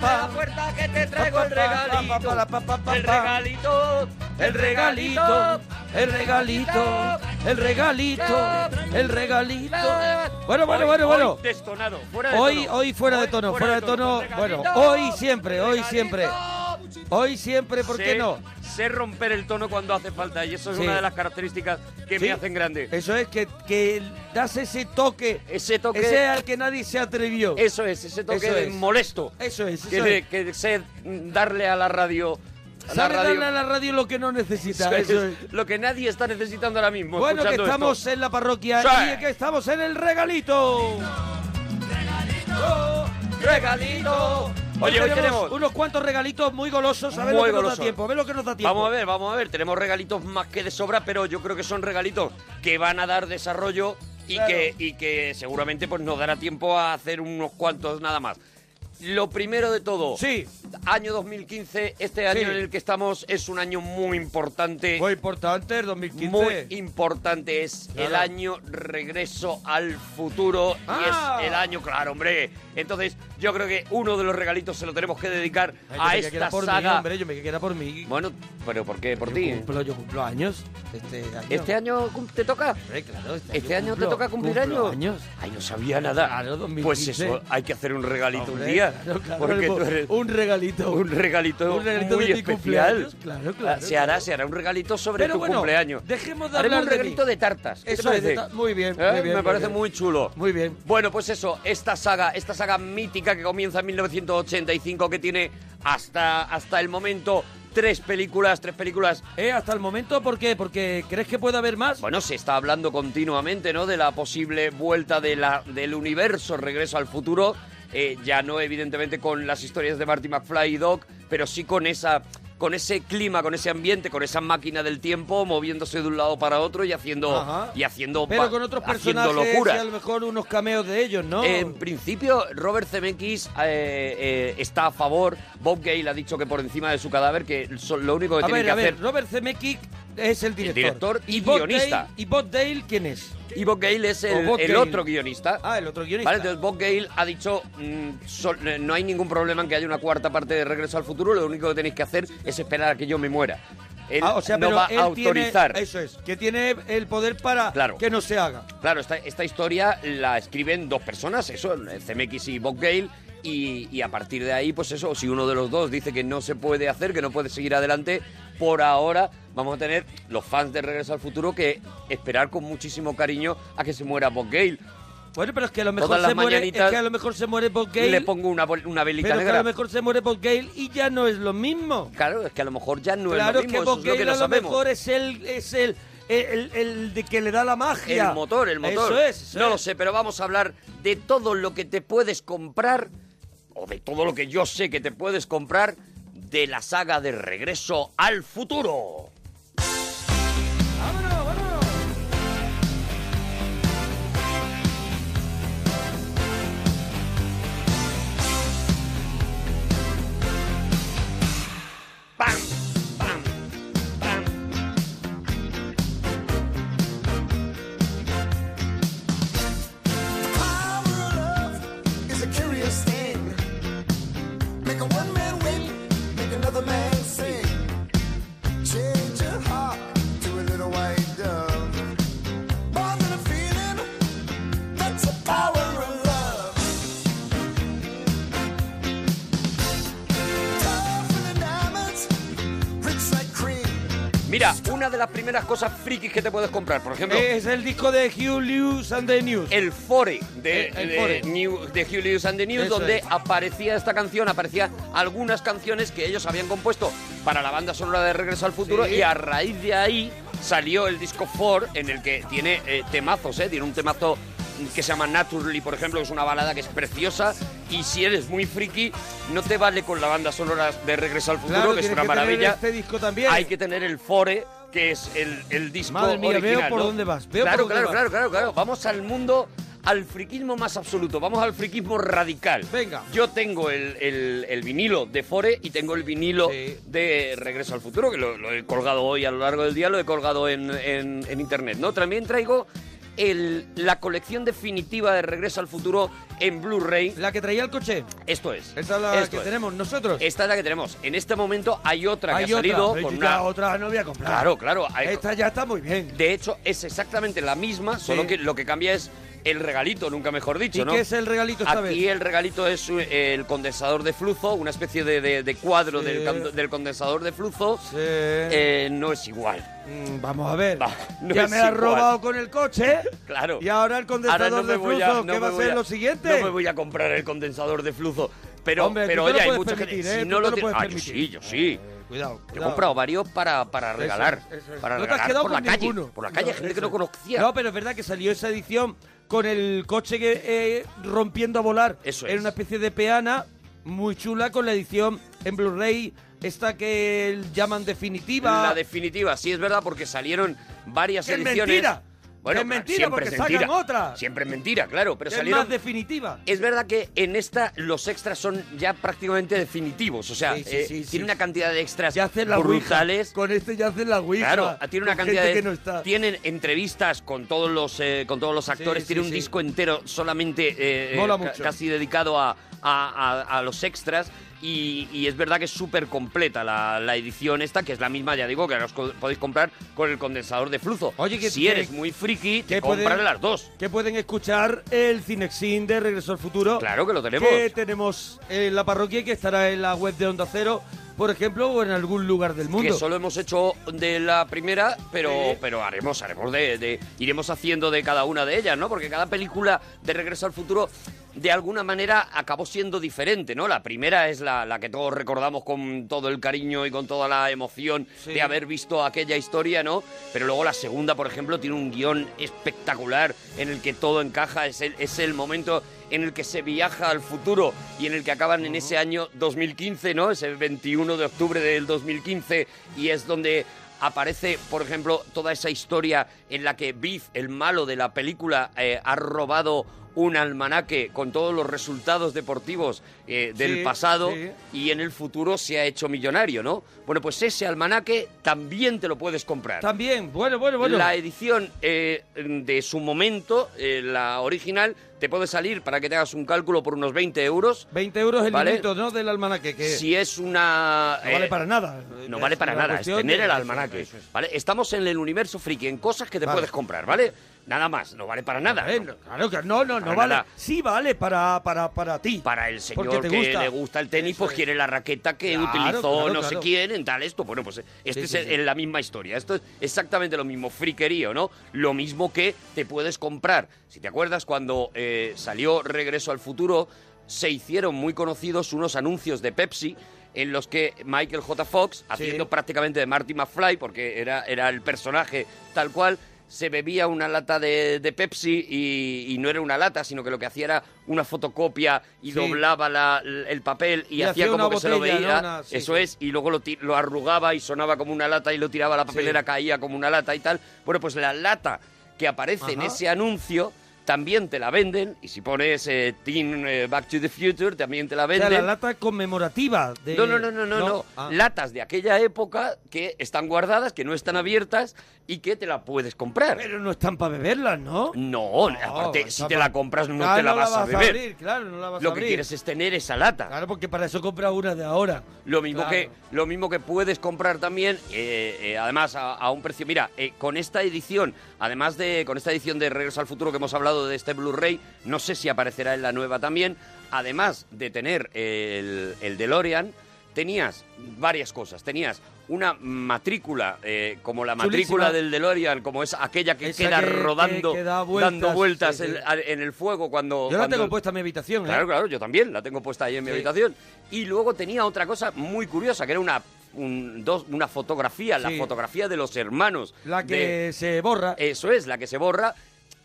la puerta que te traigo el regalito. El regalito. El regalito, el regalito, el regalito, el regalito. Bueno, bueno, bueno, bueno. Hoy destonado. Fuera de Hoy, fuera de tono, fuera de tono. Bueno, hoy siempre, hoy siempre. Hoy siempre, ¿por qué no? Sé romper el tono cuando hace falta y eso es Sí. una de las características que Sí. me hacen grande. Eso es que, que das ese toque, Ese toque. ese al que nadie se atrevió. Eso es, ese toque Eso es. molesto. Eso es, Que, eso le- es. que sé darle a la radio. Sabe darle a la radio lo que no necesita. Eso Eso es es. Lo que nadie está necesitando ahora mismo. Bueno, que estamos esto. en la parroquia Sí. y que estamos en el regalito. Regalito. Oye, hoy tenemos- unos cuantos regalitos muy golosos. A ver lo que nos golosos. da tiempo. A ver lo que nos da tiempo. Vamos a ver, vamos a ver. Tenemos regalitos más que de sobra, pero yo creo que son regalitos que van a dar desarrollo y, Claro. que, y que seguramente pues nos dará tiempo a hacer unos cuantos nada más. Lo primero de todo, Sí. Año 2015, este año en el que estamos es un año muy importante. Muy importante, el 2015. Muy importante, es Claro. el año regreso al futuro Ah. y es el año, claro, hombre. Entonces, yo creo que uno de los regalitos se lo tenemos que dedicar Ay, yo a me esta por mí, saga. hombre, yo me creía que era por mí. Bueno, pero ¿por qué? ¿Por ti? Cumplo, yo cumplo años este año. ¿Este año cum- te toca? Claro, ¿Este año te cumplo- toca cumplir cumplo años? años. Ay, no sabía nada. Claro, 2015. Pues eso, hay que hacer un regalito un Hombre, día. claro, claro, porque tú eres un regalito. Un regalito, Un regalito muy de especial. claro, claro, Ah, se hará, claro. se hará un regalito sobre Pero tu bueno, cumpleaños. dejemos de Haremos hablar un de regalito mí. de tartas. ¿Qué te Eso es, de ta- muy bien, ¿Eh? muy bien, Me muy parece bien. muy chulo. Muy bien. Bueno, pues eso, esta saga, esta saga mítica que comienza en 1985, que tiene hasta, hasta el momento tres películas, tres películas Eh, hasta el momento, ¿por qué? Porque ¿crees que puede haber más? Bueno, se está hablando continuamente, ¿no? De la posible vuelta de la, del universo Regreso al Futuro. Eh, ya no, evidentemente, con las historias de Marty McFly y Doc, pero sí con esa con ese clima, con ese ambiente, con esa máquina del tiempo moviéndose de un lado para otro y haciendo Ajá. y haciendo Pero con otros personajes locuras. y a lo mejor unos cameos de ellos, ¿no? En principio, Robert Zemeckis eh, eh, está a favor. Bob Gale ha dicho que por encima de su cadáver, que lo único que a tiene ver, que a ver, hacer. Robert Zemeckis es el director. director y guionista. Dale- ¿Y Bob Dale quién es? Y Bob Gale es el, Bob el Gale. otro guionista. Ah, el otro guionista. Vale, entonces Bob Gale ha dicho, mm, eh, no hay ningún problema en que haya una cuarta parte de Regreso al Futuro, lo único que tenéis que hacer es esperar a que yo me muera. Él Ah, o sea, no pero va a autorizar. Tiene, eso es, que tiene el poder para Claro. que no se haga. Claro, esta, esta historia la escriben dos personas, eso, CMX y Bob Gale, y, y a partir de ahí, pues eso, si uno de los dos dice que no se puede hacer, que no puede seguir adelante, por ahora vamos a tener los fans de Regreso al Futuro que esperar con muchísimo cariño a que se muera Bob Gale. Bueno, pero es que a lo mejor Todas las se muere, es mañanitas que a lo mejor se muere Bob Gale. Le pongo una, bol- una velita pero que a negra. lo mejor se muere Bob Gale y ya no es lo mismo. Claro, es que a lo mejor ya no claro es lo mismo, que eso Bob es lo que Gale no a lo sabemos. mejor es el, es el, el, el de que le da la magia. El motor, el motor. Eso es. eso no lo es. sé, pero vamos a hablar de todo lo que te puedes comprar, o de todo lo que yo sé que te puedes comprar, de la saga de Regreso al Futuro. Primeras cosas frikis que te puedes comprar, por ejemplo, Es el disco de Hugh Lewis and the News. el fore de, El- el de fore. New- de Hugh Lewis and the News, Eso donde es. aparecía esta canción, aparecía algunas canciones que ellos habían compuesto para la banda sonora de Regreso al Futuro Sí. y a raíz de ahí salió el disco 4 en el que tiene eh, temazos, ¿eh? Tiene un temazo que se llama Naturally, por ejemplo, que es una balada que es preciosa y si eres muy friki no te vale con la banda sonora de Regreso al Futuro, Claro, que es una que tener maravilla. este disco también. Hay que tener el fore que es el, el disco Madre mía, veo original, por ¿no? dónde vas, veo claro, por dónde claro, vas. claro, claro, claro. Vamos al mundo, al friquismo más absoluto. Vamos al friquismo radical. Venga. Yo tengo el, el- el vinilo de Fore y tengo el vinilo Sí. de Regreso al Futuro, que lo, lo he colgado hoy a lo largo del día, lo he colgado en, en- en internet, ¿no? También traigo el- la colección definitiva de Regreso al Futuro en Blu-ray. La que traía el coche. Esto es. Esa es la esto que es. tenemos nosotros. Esta es la que tenemos. En este momento hay otra Hay que ha otra, salido con una. otra no voy a comprar. Claro, claro. hay- Esta ya está muy bien. De hecho, es exactamente la misma, solo Sí. que lo que cambia es el regalito, nunca mejor dicho, ¿Y ¿no? qué es el regalito esta Aquí vez? el regalito es eh, el condensador de flujo, una especie de, de- de cuadro Sí. del, condensador de flujo. Sí. Eh, no es igual. Mm, vamos a ver. Va, no ya me has robado con el coche. Claro. Y ahora el condensador Ahora no me de flujo. no ¿Qué va a ser lo siguiente? No me voy a comprar el condensador de flujo. Pero, Hombre, pero oye, hay mucha gente. ¿eh? Si no te lo lo tiene- puedes Ah, yo sí, yo sí. Cuidado, Yo he comprado varios para, para Eso regalar. es, eso es. Para No te has quedado por la calle. Por la calle, No, gente que no conocía. No, pero es verdad que salió esa edición con el coche que eh, rompiendo a volar. Eso Era es. una especie de peana muy chula con la edición en Blu-ray. Esta que llaman definitiva. La definitiva, sí es verdad, porque salieron varias ¡Que es ediciones. mentira! Bueno, ¡Que es mentira, siempre porque es sacan mentira. otra! Siempre es mentira, claro, pero es salieron. más definitiva. Es verdad que en esta los extras son ya prácticamente definitivos. O sea, Sí, sí, eh, sí, tiene una cantidad de extras Ya hacen la brutales. Ouija. Con este ya hacen la Ouija. Claro, tiene una cantidad de que no está. tienen entrevistas con todos los eh, con todos los actores, tiene un disco entero solamente eh, Mola ca- mucho. casi dedicado a, a- a- a los extras y, y es verdad que es súper completa la, la edición esta, que es la misma, ya digo, que ahora os co- podéis comprar con el condensador de flujo. Oye, que- si eres muy friki, te que compras las dos. Que pueden escuchar el Cinexin de Regreso al Futuro. Claro que lo tenemos. Que tenemos en la parroquia y que estará en la web de Onda Cero, por ejemplo, o en algún lugar del mundo. Que solo hemos hecho de la primera, pero, Sí. pero haremos, haremos de, de- iremos haciendo de cada una de ellas, ¿no? Porque cada película de Regreso al Futuro, de alguna manera, acabó siendo diferente, ¿no? La primera es la, la que todos recordamos con todo el cariño y con toda la emoción Sí. de haber visto aquella historia, ¿no? Pero luego la segunda, por ejemplo, tiene un guion espectacular en el que todo encaja, es el, es el momento en el que se viaja al futuro y en el que acaban en ese año 2015, ¿no? Ese 21 de octubre del 2015 y es donde aparece, por ejemplo, toda esa historia en la que Biff, el malo de la película, eh, ha robado un almanaque con todos los resultados deportivos eh, del Sí, pasado sí. y en el futuro se ha hecho millonario, ¿no? Bueno, pues ese almanaque también te lo puedes comprar. También, bueno, bueno, bueno. La edición eh, de su momento, eh, la original, te puede salir, para que te hagas un cálculo, por unos 20 euros. 20 euros el ¿Vale? librito, ¿no? Del almanaque. Que Si es una... no vale para nada. no Es vale para nada, es tener el eso, almanaque. eso. ¿vale? Estamos en el universo friki, en cosas que te Vale. puedes comprar, ¿vale? Nada más, no vale para nada. ¿no? no, claro que no, no, vale. nada. Sí vale para, para, para ti. Para el señor te que gusta. le gusta el tenis, Eso pues es. quiere la raqueta que Claro, utilizó claro, no sé claro. quién en tal esto. Bueno, pues este Sí, es sí, la misma historia. Esto es exactamente lo mismo, friquerío, ¿no? Lo mismo que te puedes comprar. Si te acuerdas, cuando eh, salió Regreso al Futuro, se hicieron muy conocidos unos anuncios de Pepsi en los que Michael J. Fox, haciendo prácticamente de Marty McFly, porque era, era el personaje tal cual, se bebía una lata de, de Pepsi y, y no era una lata, sino que lo que hacía era una fotocopia y Sí. doblaba la- el papel y, Y hacía como que se lo veía. Una- sí, Eso sí. es, y luego lo, lo arrugaba y sonaba como una lata y lo tiraba a la papelera, caía como una lata y tal. Bueno, pues la lata que aparece en ese anuncio también te la venden y si pones eh, Teen eh, Back to the Future también te la O sea, venden. la lata conmemorativa de... No, no, no, no, no, no. Ah. Latas de aquella época que están guardadas, que no están abiertas y que te la puedes comprar. Pero no están para beberlas, ¿no? No, No, aparte, si te pa- la compras no Claro, te la no vas, a beber. abrir, claro, no la vas Lo a que abrir. quieres es tener esa lata. Claro, porque para eso compra una de ahora. Lo mismo, Claro. que, lo mismo que puedes comprar también, eh, eh, además a, a un precio. Mira, con esta edición, además de con esta edición de Regreso al Futuro que hemos hablado de este Blu-ray, no sé si aparecerá en la nueva también. Además de tener el, el DeLorean, tenías varias cosas. Tenías una matrícula, eh, como la matrícula Chulísima. del DeLorean, como es aquella que Esa queda que- que- rodando, que da vueltas, dando vueltas sí, sí. en- a- en el fuego cuando. Yo la cuando tengo puesta en mi habitación, ¿eh? Claro, claro, yo también la tengo puesta ahí en mi Sí. habitación. Y luego tenía otra cosa muy curiosa, que era una, un- dos, una fotografía, la Sí. fotografía de los hermanos. La que de- se borra. eso es, la que se borra,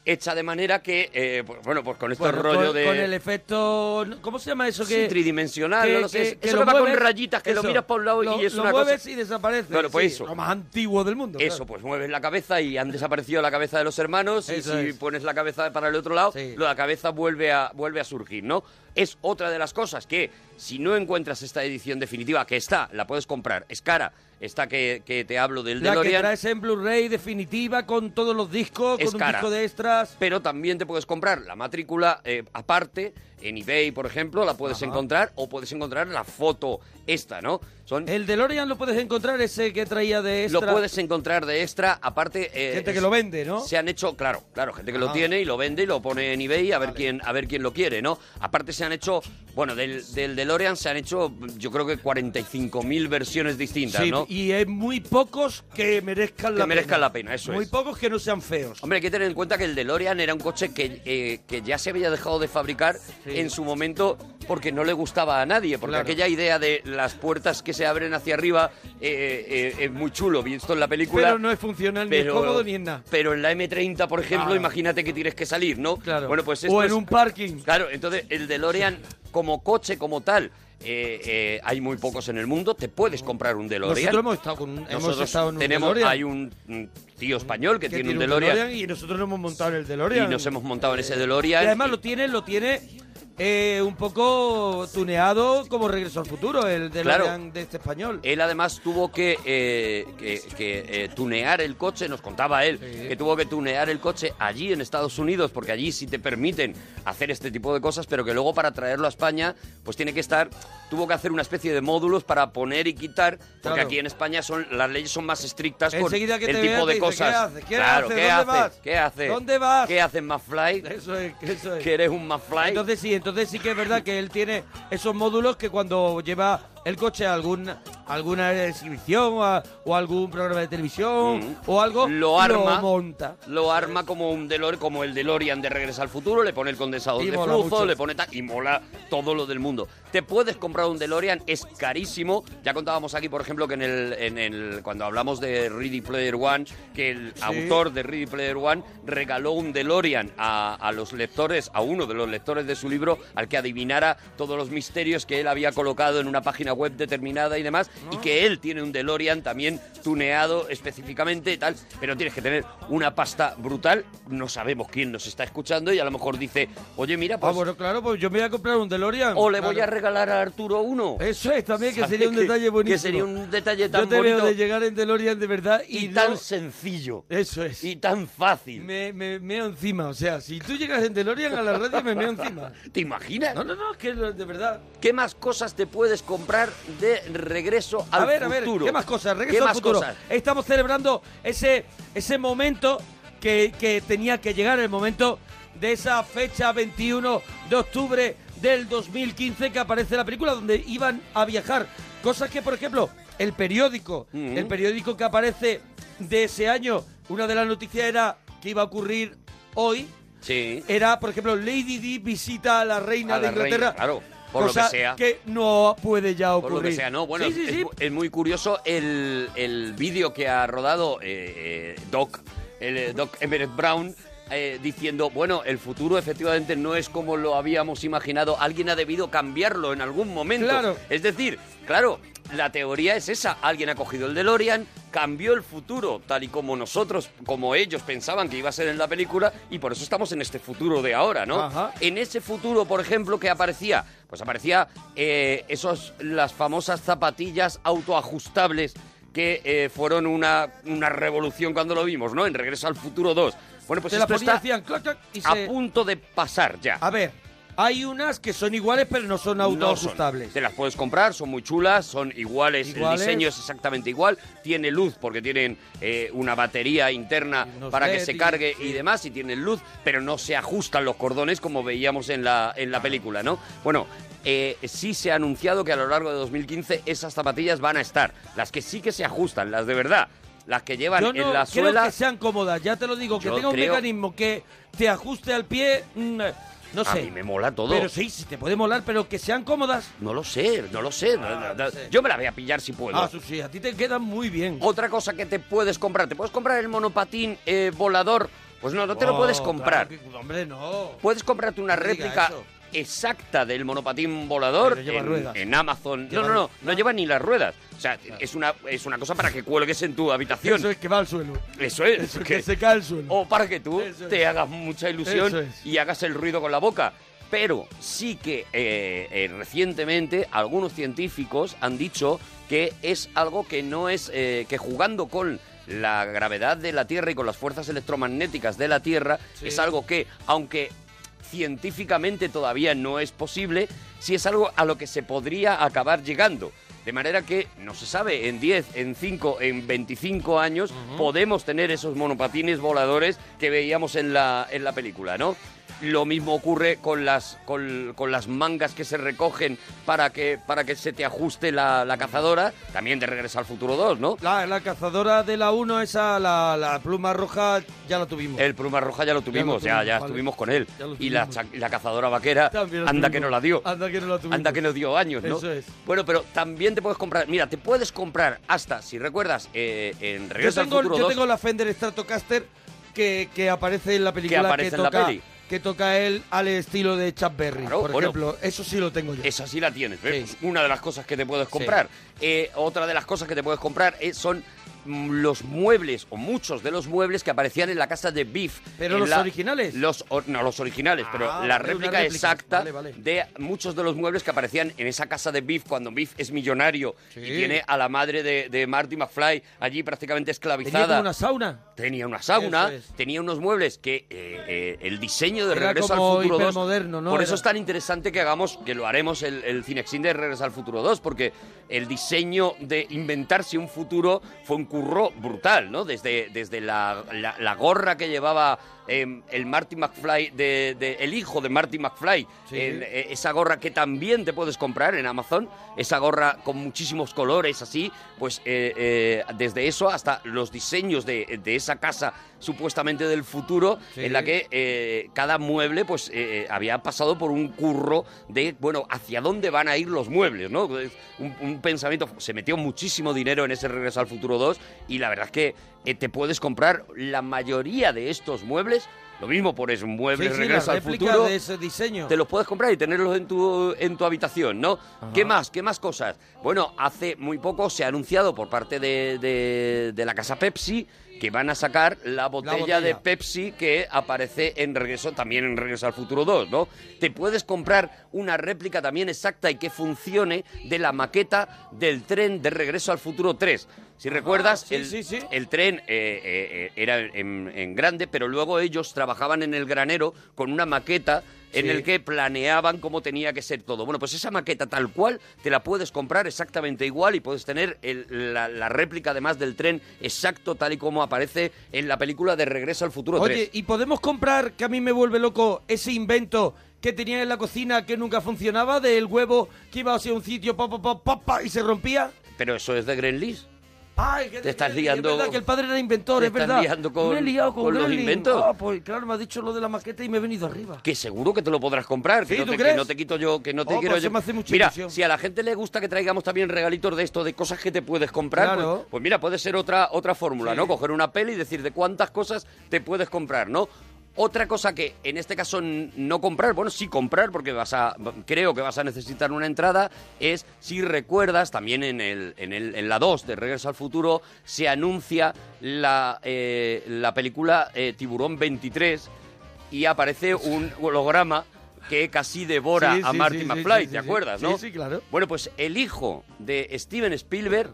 hecha de manera que, eh, pues, bueno, pues con este Bueno, rollo con, de... con el efecto... ¿Cómo se llama eso? sí, que tridimensional, que- no lo sé. que- que eso lo que va con rayitas, que lo miras por un lado lo- y es lo una mueves cosa... y desaparece. Claro, pues sí, eso. Lo más antiguo del mundo. Eso, pues mueves la cabeza y han desaparecido la cabeza de los hermanos y si es. pones la cabeza para el otro lado, Sí. la cabeza vuelve a, vuelve a surgir, ¿no? Es otra de las cosas que si no encuentras esta edición definitiva, que está, la puedes comprar, es cara, esta que, que te hablo del La que DeLorean. traes en Blu-ray definitiva con todos los discos, Es con un cara. disco de extras. Pero también te puedes comprar la matrícula eh, aparte, en eBay, por ejemplo, la puedes Ajá. encontrar, o puedes encontrar la foto esta, ¿no? Son, El DeLorean lo puedes encontrar, ese que traía de lo extra. puedes encontrar de extra, aparte... eh, Gente que lo vende, ¿no? Se han hecho, claro, claro, gente que lo tiene y lo vende y lo pone en eBay a ver quién a ver quién lo quiere, ¿no? Aparte se han hecho, bueno, del, del DeLorean se han hecho yo creo que 45.000 versiones distintas, Sí, ¿no? y hay muy pocos que merezcan Que la merezcan pena. la pena, eso Muy es. pocos que no sean feos. Hombre, hay que tener en cuenta que el DeLorean era un coche que, eh, que ya se había dejado de fabricar Sí. En su momento porque no le gustaba a nadie, porque Claro. aquella idea de las puertas que se abren hacia arriba eh, eh, es muy chulo, visto en la película. Pero no es funcional, ni es cómodo, ni en nada. Pero en la M30, por ejemplo, imagínate que tienes que salir, ¿no? Claro. Bueno, pues o esto en es- un parking. Claro, entonces el DeLorean como coche, como tal, eh, eh, hay muy pocos en el mundo. Te puedes comprar un DeLorean. Nosotros hemos estado, con un, hemos Nosotros estado en un tenemos, DeLorean. hay un tío español que, tiene un DeLorean, y nosotros nos hemos montado en el DeLorean. y nos hemos montado en ese Y DeLorean. además lo tiene, lo tiene eh, un poco tuneado como Regreso al Futuro, el DeLorean de este español. Él además tuvo que, eh, que- que, eh, tunear el coche, nos contaba él, Sí. que tuvo que tunear el coche allí en Estados Unidos, porque allí sí te permiten hacer este tipo de cosas, pero que luego para traerlo a España, pues tiene que estar, tuvo que hacer una especie de módulos para poner y quitar, porque Claro. aquí en España son las leyes son más estrictas con el tipo vean, de cosas. ¿qué haces? ¿Qué claro? ¿qué ¿Dónde vas? ¿Qué vas? ¿Qué? Eso es, eso es. Que eres un McFly. Entonces sí, entonces sí que es verdad que él tiene esos módulos que cuando lleva el coche a algún, alguna exhibición o, a- o algún programa de televisión Mm. o algo, lo arma, monta. lo arma como un DeLorean, como el DeLorean de Regreso al Futuro, le pone el condensador Y de flujo, mucho. le pone tal, y mola todo lo del mundo. Te puedes comprar un DeLorean, es carísimo. Ya contábamos aquí, por ejemplo, que en el, en el cuando hablamos de Ready Player One, que el autor de Ready Player One regaló un DeLorean a, a los lectores, a uno de los lectores de su libro, al que adivinara todos los misterios que él había colocado en una página web determinada y demás, y que él tiene un DeLorean también tuneado específicamente y tal, pero tienes que tener una pasta brutal. No sabemos quién nos está escuchando y a lo mejor dice, oye, mira, Ah, pues, bueno, claro, pues yo me voy a comprar un DeLorean. o le voy a. regalar a Arturo uno. Eso es también, que sería un detalle buenísimo. Que sería un detalle tan Yo te bonito veo de llegar en DeLorean de verdad y, y no- tan sencillo Eso es. y tan fácil. Me, me meo encima, o sea, si tú llegas en DeLorean a la radio me meo encima. ¿Te imaginas? No, no, no, es que de verdad. ¿Qué más cosas te puedes comprar de regreso al a ver, a ver, futuro? ¿qué más cosas? Regreso ¿Qué al más futuro. cosas? Estamos celebrando ese, ese momento que, que tenía que llegar, el momento de esa fecha 21 de octubre del 2015 que aparece la película donde iban a viajar. Cosas que, por ejemplo, el periódico, el periódico que aparece de ese año, una de las noticias era que iba a ocurrir hoy, Sí. era, por ejemplo, Lady Di visita a la reina A de la reina, Inglaterra. claro, por lo que sea. no puede ya ocurrir. Por lo que sea, ¿no? Bueno, Sí, sí, es, sí. mu- es muy curioso el, el vídeo que ha rodado eh, eh, Doc, el eh, Doc Everett Brown, eh, diciendo, bueno, el futuro efectivamente no es como lo habíamos imaginado, alguien ha debido cambiarlo en algún momento. Claro. Es decir, claro, la teoría es esa, alguien ha cogido el DeLorean, cambió el futuro tal y como nosotros, como ellos pensaban que iba a ser en la película y por eso estamos en este futuro de ahora, ¿no? Ajá. En ese futuro, por ejemplo, que aparecía, pues aparecía eh, esos las famosas zapatillas autoajustables que eh, fueron una, una revolución cuando lo vimos, ¿no? En Regreso al Futuro 2. Bueno, pues Te la esto ponían, está clac, clac, y a se- punto de pasar ya. A ver, hay unas que son iguales pero no son No autoajustables. Te las puedes comprar, son muy chulas, son iguales, Iguales. el diseño es exactamente igual, tiene luz porque tienen eh, una batería interna Y para que se y- cargue y sí. demás, y tienen luz, pero no se ajustan los cordones como veíamos en la, en la película, ¿no? Bueno, eh, sí se ha anunciado que a lo largo de 2015 esas zapatillas van a estar, las que sí que se ajustan, las de verdad, las que llevan Yo no en la creo suela... que sean cómodas, ya te lo digo, que Yo tenga un creo- mecanismo que te ajuste al pie, mm, no A sé. mí me mola todo. Pero sí, sí, te puede molar, pero que sean cómodas. No lo sé, no lo sé. no- Ah, no- no sé. Yo me la voy a pillar si puedo. Ah, eso sí, a ti te quedan muy bien. Otra cosa que te puedes comprar, ¿te puedes comprar el monopatín eh, volador? Pues no, no te lo Oh, puedes claro comprar. que- hombre, no. Puedes comprarte una No diga réplica eso. Exacta del monopatín volador Pero lleva en, ruedas. en Amazon. Lleva no, no, no, no lleva ni las ruedas. O sea, es una, es una cosa para que cuelgues en tu habitación. Eso es que va al suelo. Eso es. Eso que- que se cae al suelo. O para que tú Eso te es. hagas mucha ilusión es. y hagas el ruido con la boca. Pero sí que eh, eh, recientemente algunos científicos han dicho que es algo que no es, eh, que jugando con la gravedad de la Tierra y con las fuerzas electromagnéticas de la Tierra, Sí. es algo que, aunque científicamente todavía no es posible, sí es algo a lo que se podría acabar llegando. De manera que no se sabe, en 10, en 5, en 25 años podemos tener esos monopatines voladores que veíamos en la, en la película, ¿no? Lo mismo ocurre con las, con, con las mangas que se recogen para que, para que se te ajuste la, la cazadora, también de Regreso al Futuro 2, ¿no? La, la cazadora de la 1, esa, la, la pluma roja, ya la tuvimos. El pluma roja ya lo tuvimos, ya, tuvimos, ya, vale. estuvimos con él. Ya lo Y la, la cazadora vaquera, anda que no la dio. Anda que no la tuvimos. Anda que nos dio años, ¿no? Eso es. Bueno, pero también te puedes comprar, mira, te puedes comprar hasta, si recuerdas, eh, en Yo Regreso tengo, al Futuro yo 2, tengo la Fender Stratocaster que, que aparece en la película aparece en la peli. Que toca él al estilo de Chuck Berry, Claro, por bueno. ejemplo. Eso sí lo tengo yo. esa sí la tienes, ¿ves? Sí. Pues Una de las cosas que te puedes comprar. Eh, otra de las cosas que te puedes comprar eh, son los muebles, o muchos de los muebles que aparecían en la casa de Biff. ¿Pero los la- originales? Los, o- no, los originales, pero Ah, la vale, réplica, réplica. exacta Vale, vale. de muchos de los muebles que aparecían en esa casa de Biff cuando Biff es millonario Sí. y tiene a la madre de, de Marty McFly allí prácticamente esclavizada. Tenía una sauna. Tenía una sauna, Eso es. tenía unos muebles que eh, eh, el diseño de Era Regreso al como Futuro 2. hipermoderno, ¿no? Por eso Era- es tan interesante que hagamos, que lo haremos el, el Cinexin de Regreso al Futuro 2, porque el diseño de inventarse un futuro fue un curro brutal, ¿no? Desde, desde la, la- la gorra que llevaba eh, el Marty McFly, de, de- el hijo de Marty McFly, Sí. el- eh, esa gorra que también te puedes comprar en Amazon, esa gorra con muchísimos colores así, pues eh, eh, desde eso hasta los diseños de, de esa casa supuestamente del futuro, Sí. en la que cada mueble pues había pasado por un curro de, bueno, hacia dónde van a ir los muebles, ¿no? Un pensamiento, se metió muchísimo dinero en ese Regreso al Futuro 2 y la verdad es que eh, te puedes comprar la mayoría de estos muebles, lo mismo por Sí, muebles sí, Regreso al Futuro, de ese diseño. te los puedes comprar y tenerlos en tu, en tu habitación, ¿no? Ajá. ¿Qué más? ¿Qué más cosas? Bueno, hace muy poco se ha anunciado por parte de, de- de la casa Pepsi que van a sacar la botella, botella. de Pepsi que aparece en Regreso, también en Regreso al Futuro 2, ¿no? Te puedes comprar una réplica también exacta y que funcione de la maqueta del tren de Regreso al Futuro 3. Si recuerdas, sí, el, sí, sí. el tren eh, eh, eh, era en, en grande, pero luego ellos trabajaban en el granero con una maqueta en Sí. el que planeaban cómo tenía que ser todo. Bueno, pues esa maqueta tal cual te la puedes comprar exactamente igual y puedes tener el- la, la réplica además del tren exacto tal y como aparece en la película de Regreso al Futuro Oye, 3. ¿y podemos comprar, que a mí me vuelve loco, ese invento que tenía en la cocina que nunca funcionaba, del huevo que iba hacia un sitio, pa, pa, pa, y se rompía? Pero eso es de Gremlins. Ay, que, Te estás liando- Es verdad que el padre era inventor, te es estás verdad. liando con- me he liado con, con los inventos. Ah, pues claro, me ha dicho lo de la maqueta y me he venido arriba. Que seguro que te lo podrás comprar. que, no ¿tú te, que crees? no te quito yo, que no te Oh, quiero pues yo. se me hace mucha mira, ilusión. si a la gente le gusta que traigamos también regalitos de esto, de cosas que te puedes comprar, Claro. pues, pues mira, puede ser otra, otra fórmula, Sí. ¿no? Coger una peli y decir de cuántas cosas te puedes comprar, ¿no? Otra cosa que en este caso no comprar, bueno, sí comprar, porque vas a, creo que vas a necesitar una entrada, es si recuerdas, también en, el, en, el, en la 2 de Regreso al Futuro, se anuncia la, eh, la película eh, Tiburón 23 y aparece un holograma que casi devora Sí, a sí, Marty sí, McFly, ¿te acuerdas, no? Sí, sí, claro. Bueno, pues el hijo de Steven Spielberg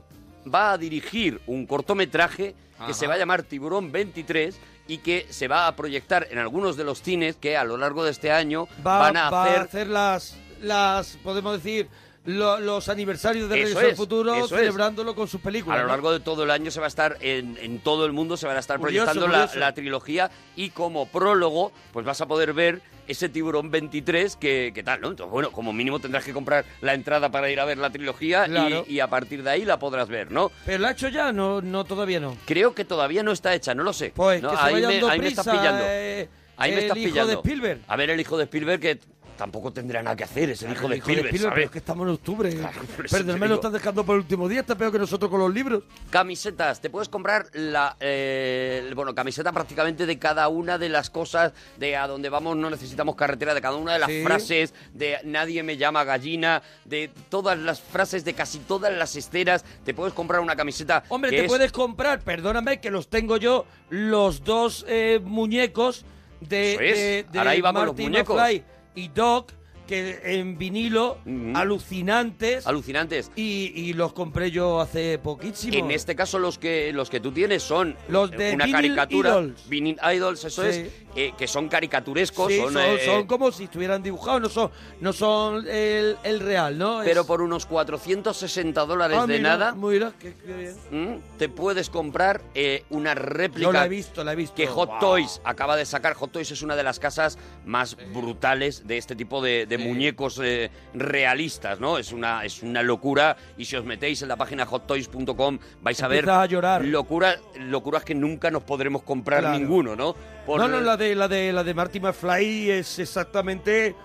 va a dirigir un cortometraje que se va a llamar Tiburón 23 y que se va a proyectar en algunos de los cines que a lo largo de este año Va, van a va hacer... a hacer las, las, podemos decir, lo- los aniversarios de Eso Regreso al Futuro es. celebrándolo con sus películas. A lo ¿no? largo de todo el año se va a estar en, en todo el mundo, se van a estar Curioso, proyectando la, la trilogía y como prólogo, pues vas a poder ver ese tiburón 23 que, que tal, ¿no? Entonces, bueno, como mínimo tendrás que comprar la entrada para ir a ver la trilogía y- Claro. y, a partir de ahí la podrás ver, ¿no? ¿Pero lo ha hecho ya? No, no todavía no. Creo que todavía no está hecha, no lo sé. Pues No, que se ahí, vaya me, dando ahí me estás prisa, pillando. eh, ahí me el estás hijo pillando. de Spielberg. A ver, el hijo de Spielberg que tampoco tendrá nada que hacer, es el hijo de El hijo Spielberg, pero ¿sabes? es que estamos en octubre. Claro, me digo. lo estás dejando por el último día, está peor que nosotros con los libros. Camisetas, te puedes comprar la eh, bueno, camiseta prácticamente de cada una de las cosas de a donde vamos no necesitamos carretera, de cada una de las Sí. frases, de nadie me llama gallina, de todas las frases de casi todas las esteras, te puedes comprar una camiseta Hombre, que te es- puedes comprar, perdóname, que los tengo yo, los dos eh, muñecos de, Eso es. de, de Ahora ahí vamos los muñecos. McFly y Doc, que en vinilo, alucinantes. Alucinantes. y, y los compré yo hace poquísimo. En este caso los que los que tú tienes son Los de una Vinyl caricatura, Idols. Vinyl Idols, eso Sí. es, eh, que son caricaturescos, Sí, son, son, eh, son como si estuvieran dibujados, no son, no son el, el real, ¿no? pero Es- por unos 460 dólares Ah, de mira, nada Mira, qué, qué bien. te puedes comprar eh, una réplica Yo la he visto, la he visto. que Hot Wow. Toys acaba de sacar. Hot Toys es una de las casas más brutales de este tipo de, de Sí. muñecos realistas, ¿no? Es una, es una locura y si os metéis en la página hottoys.com vais a ver a llorar. locura, locuras que nunca nos podremos comprar Claro. ninguno, ¿no? Por- No, no, la de, la de, la de Marty McFly es exactamente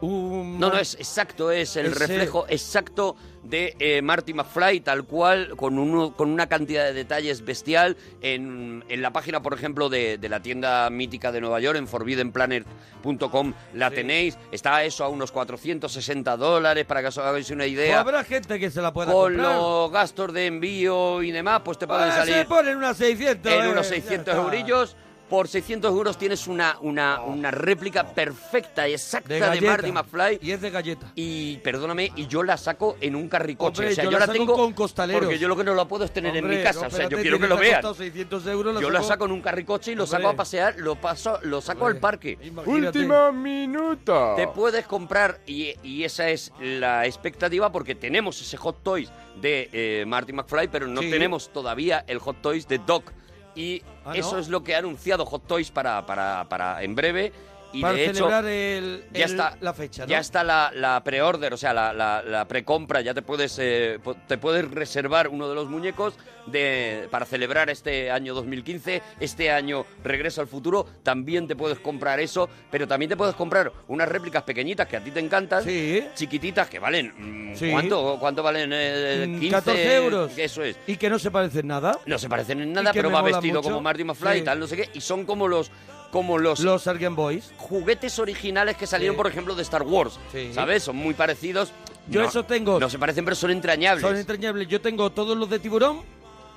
un... No, no, es exacto, es el Ese- reflejo exacto de eh, Marty McFly, tal cual, con, uno, con una cantidad de detalles bestial. En, en la página, por ejemplo, de, de la tienda mítica de Nueva York, en forbiddenplanet.com, la Sí. tenéis. Está eso a unos 460 dólares, para que os hagáis una Pues idea. habrá gente que se la pueda Con comprar. los gastos de envío y demás, pues te pueden Pues salir se ponen unas 600. en eh, unos ya 600 está. eurillos. Por 600 euros tienes una, una, una réplica perfecta y exacta De. Marty McFly. Y es de galleta. Y perdóname, y yo la saco en un carricoche. Hombre, o sea, yo yo, la saco tengo con costaleros. porque yo lo que no la puedo es tener en mi casa. no, o sea, yo quiero que lo vean. costado 600 euros, la Yo la saco en un carricoche y lo saco a pasear, lo paso, lo saco al parque. Imagínate. minuto. Te puedes comprar, y, y esa es la expectativa, porque tenemos ese Hot Toys de eh, Marty McFly, pero no Sí. tenemos todavía el Hot Toys de Doc. Y Ah, ¿no? eso es lo que ha anunciado Hot Toys para, para, para en breve. Y Para de hecho, celebrar el, ya está la fecha, ¿no? ya está la, la pre-order, o sea, la, la, la precompra, ya te puedes eh, te puedes reservar uno de los muñecos de para celebrar este año 2015, este año Regreso al Futuro, también te puedes comprar eso, pero también te puedes comprar unas réplicas pequeñitas que a ti te encantan, Sí. chiquititas que valen, mm, Sí. ¿cuánto, cuánto valen? Eh, Mm, 15 14 euros. Eso es. Y que no se parecen nada. No se parecen en nada, pero va vestido mucho. como Marty McFly y Sí. tal, no sé qué, y son como los como los Los Sargent Boys. juguetes originales que salieron, por ejemplo, de Star Wars. Sí. ¿Sabes? Son muy parecidos. Yo No- eso tengo. No se parecen, pero son entrañables. Son entrañables. Yo tengo todos los de tiburón.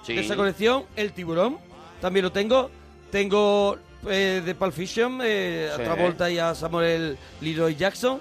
Sí. De esa colección. El tiburón. También lo tengo. Tengo eh, de Pulp Fiction. Eh, Sí. A Travolta y a Samuel Leroy Jackson.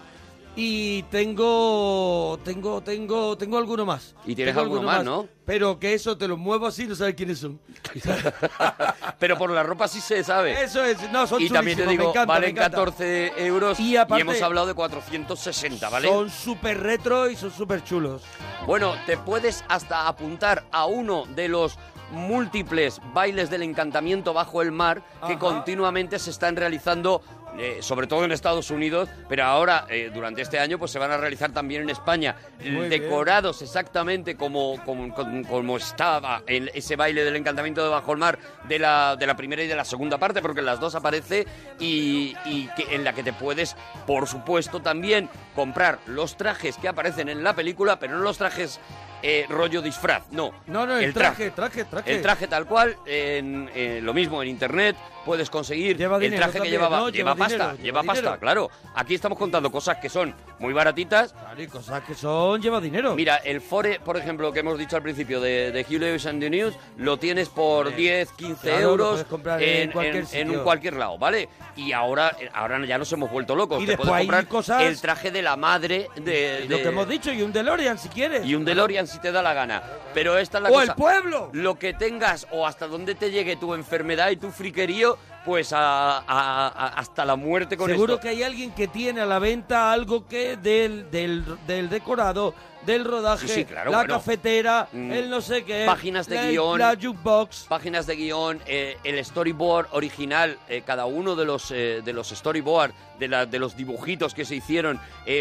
Y tengo. Tengo, tengo, tengo alguno más. Y tienes Tengo alguno más, ¿no? Pero que eso te lo muevo así, no sabes quiénes son. pero por la ropa sí se sabe. Eso es. No, son y también te digo, encanta, valen encanta. 14 euros Y hemos hablado de 460, ¿vale? Son súper retro y son súper chulos. Bueno, te puedes hasta apuntar a uno de los múltiples bailes del encantamiento bajo el mar que Ajá. continuamente se están realizando, eh, sobre todo en Estados Unidos, pero ahora, eh, durante este año, pues se van a realizar también en España, Muy decorados exactamente como, como, como- como estaba el- ese baile del encantamiento de bajo el mar de la, de la primera y de la segunda parte, porque en las dos aparece y, y que, en la que te puedes, por supuesto, también comprar los trajes que aparecen en la película, pero no los trajes eh, rollo disfraz, no. No, no, el, traje, traje, traje. El traje tal cual, en, eh, lo mismo en internet, puedes conseguir Lleva el dinero traje que también, llevaba, ¿no? lleva, Lleva pasta, dinero, lleva, lleva pasta, dinero. claro. Aquí estamos contando cosas que son muy baratitas. Claro, y cosas que son, lleva dinero. Mira, el Fore, por ejemplo, que hemos dicho al principio de, de Hugh Lewis and the News, lo tienes por 10, 15 Claro, lo euros comprar en cualquier en un sitio. cualquier lado, ¿vale? Y ahora, ahora ya nos hemos vuelto locos. Y Te después puedes hay comprar cosas- el traje de la madre de, lo que hemos dicho, y un DeLorean si quieres. y un DeLorean si te da la gana. Pero esta es la ¡O cosa. el pueblo! Lo que tengas o hasta donde te llegue tu enfermedad y tu friquerío, pues a- a- a- hasta la muerte con Seguro esto. que hay alguien que tiene a la venta algo que del, del, del decorado, del rodaje, Sí, sí, claro, la bueno. cafetera, Mm, el no sé qué, páginas de la, guion. la jukebox. páginas de guion, eh, el storyboard original, eh, cada uno de los eh, de los storyboard, de, la- de los dibujitos que se hicieron,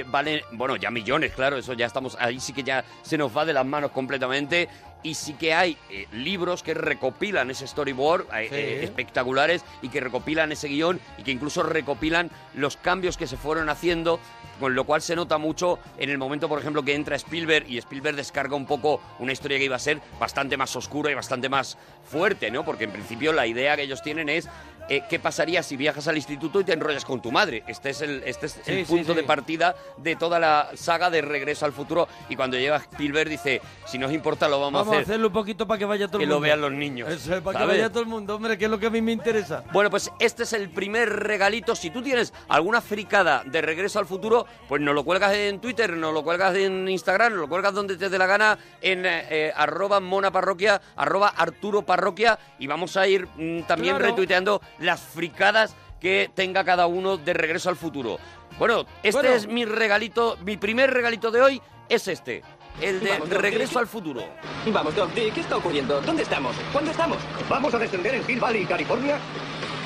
valen, bueno, ya millones, claro, eso ya estamos, ahí sí que ya se nos va de las manos completamente. Y sí que hay eh, libros que recopilan ese storyboard eh, Sí. eh, espectaculares y que recopilan ese guion y que incluso recopilan los cambios que se fueron haciendo con lo cual se nota mucho en el momento, por ejemplo, que entra Spielberg y Spielberg descarga un poco una historia que iba a ser bastante más oscura y bastante más fuerte, ¿no? Porque en principio la idea que ellos tienen es eh, ¿qué pasaría si viajas al instituto y te enrollas con tu madre? Este es el, este es Sí, el sí, punto sí. de partida de toda la saga de Regreso al Futuro. Y cuando llega Spielberg dice, si nos importa lo vamos, Vamos a a hacer. hacerlo un poquito para que vaya todo que el lo mundo. vean los niños, Eso es, para que vaya todo el mundo, hombre, que es lo que a mí me interesa. Bueno, pues este es el primer regalito. Si tú tienes alguna fricada de regreso al futuro, pues nos lo cuelgas en Twitter, nos lo cuelgas en Instagram, nos lo cuelgas donde te dé la gana, en eh, eh, arroba mona parroquia, arroba arturo parroquia, y vamos a ir mm, también Claro. retuiteando las fricadas que tenga cada uno de regreso al futuro. Bueno, este Bueno. es mi regalito, mi primer regalito de hoy es este, el de Vamos, regreso ¿qué- al futuro. Vamos, Doc, ¿qué qué está ocurriendo? ¿Dónde estamos? ¿Cuándo estamos? Vamos a descender en Hill Valley, California,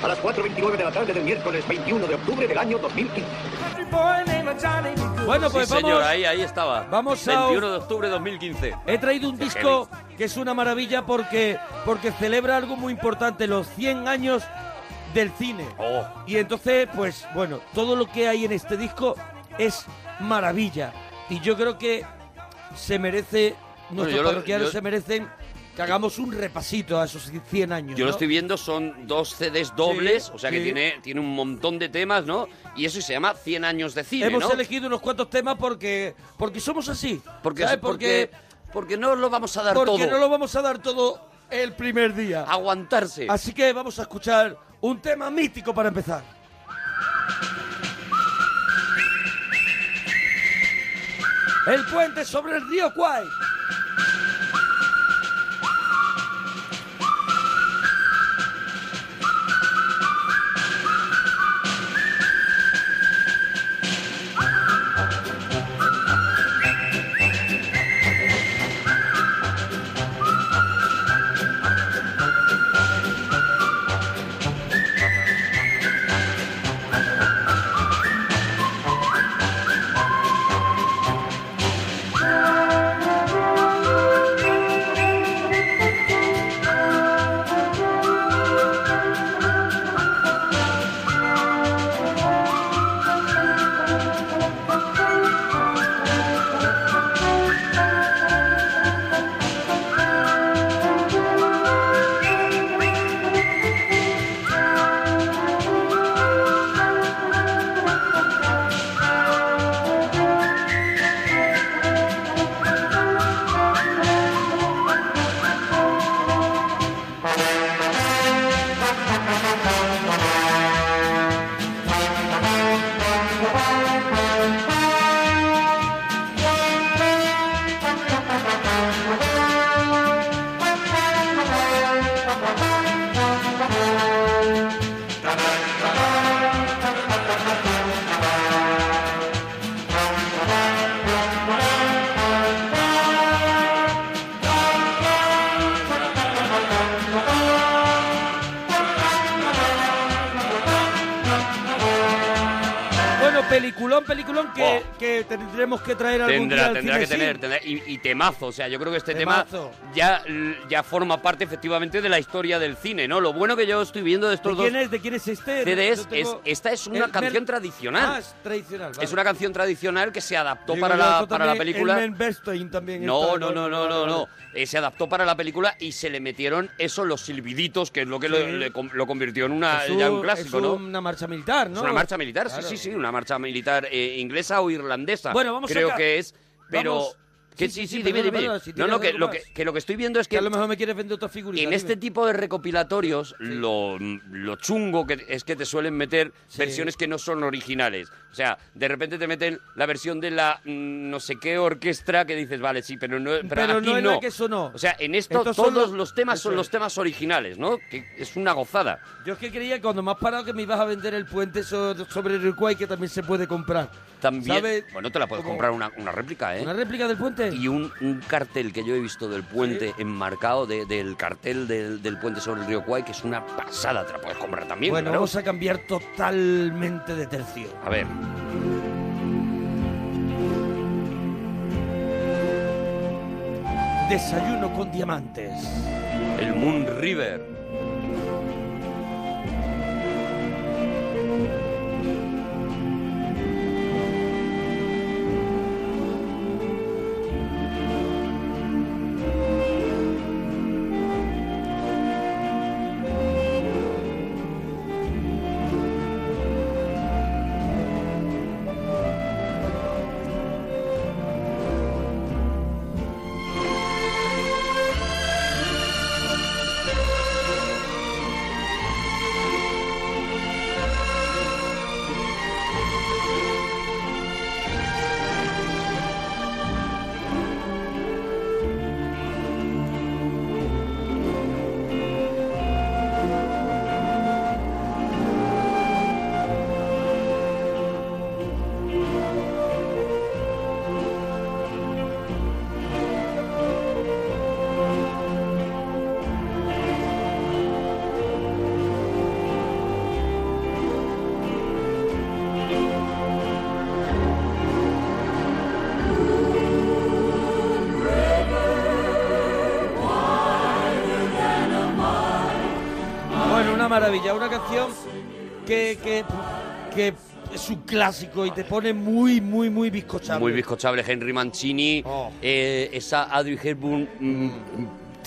a las 4.29 de la tarde del miércoles 21 de octubre del año 2015. Bueno, pues sí, vamos. señor, ahí, ahí estaba. vamos a- 21 de octubre de 2015. He traído un disco que es una maravilla porque, porque celebra algo muy importante, los 100 años del cine. Oh. Y entonces, pues bueno, todo lo que hay en este disco es maravilla. Y yo creo que se merece, nuestros yo lo- parroquianos yo- se merecen que hagamos un repasito a esos 100 años. Yo lo estoy viendo, son dos CDs dobles, Sí, o sea que sí. tiene, tiene un montón de temas, ¿no? Y eso se llama 100 años de cine, Hemos ¿no? elegido unos cuantos temas porque, porque somos así. Porque, ¿sabes? porque, porque no lo vamos a dar porque todo. no lo vamos a dar todo el primer día. Aguantarse. Así que vamos a escuchar un tema mítico para empezar. El puente sobre el río Kwai. Peliculón, que, Oh. que tendremos que traer algún día Tendrá, al tendrá cine que tener, tendrá- y, y temazo, o sea, yo creo que este Temazo. tema ya, ya forma parte efectivamente de la historia del cine, ¿no? Lo bueno que yo estoy viendo de ¿De estos dos quién es? ¿De quién es este? CDs tengo- es, esta es una El canción tradicional. Ah, es tradicional. vale. Es una canción tradicional que se adaptó Digo para la, para la película. El Men Bernstein también. No, no, no, no, no, no. Eh, se adaptó para la película y se le metieron eso, los silbiditos, que es lo que lo, Sí. le com- lo convirtió en una, ya un- clásico, es ¿no? una marcha militar, ¿no? Es una marcha militar, Claro. sí, sí, sí, una marcha militar eh, inglesa o irlandesa. Bueno, vamos Creo que es, pero... Vamos. Que Sí, sí, sí, sí, sí, dime, dime. perdona, si no, no, que lo, que, que lo que estoy viendo es Que que a lo mejor me quieres vender otra figurita. en dime. este tipo de recopilatorios lo, lo chungo que es que te suelen meter Sí. versiones que no son originales. O sea, de repente te meten la versión de la mm, no sé qué orquesta que dices, vale, sí, pero no, pero Pero aquí no es no. la que sonó. O sea, en esto Estos todos los- los temas son es. los temas originales, ¿no? Que es una gozada. Yo es que creía que cuando me has parado que me ibas a vender el puente so- sobre el Uruguay que también se puede comprar. También, bueno, te la puedes comprar una, una réplica, ¿eh? ¿Una réplica del puente? Y un, un cartel que yo he visto del puente enmarcado de- del cartel del, del puente sobre el río Kwai, que es una pasada, te la puedes comprar también. bueno, vamos a cambiar totalmente de tercio. A ver. Desayuno con diamantes. El Moon River. Maravilla, una canción que, que, que es un clásico y te pone muy, muy, muy bizcochable. Muy bizcochable, Henry Mancini, Oh. eh, esa Audrey Hepburn mm,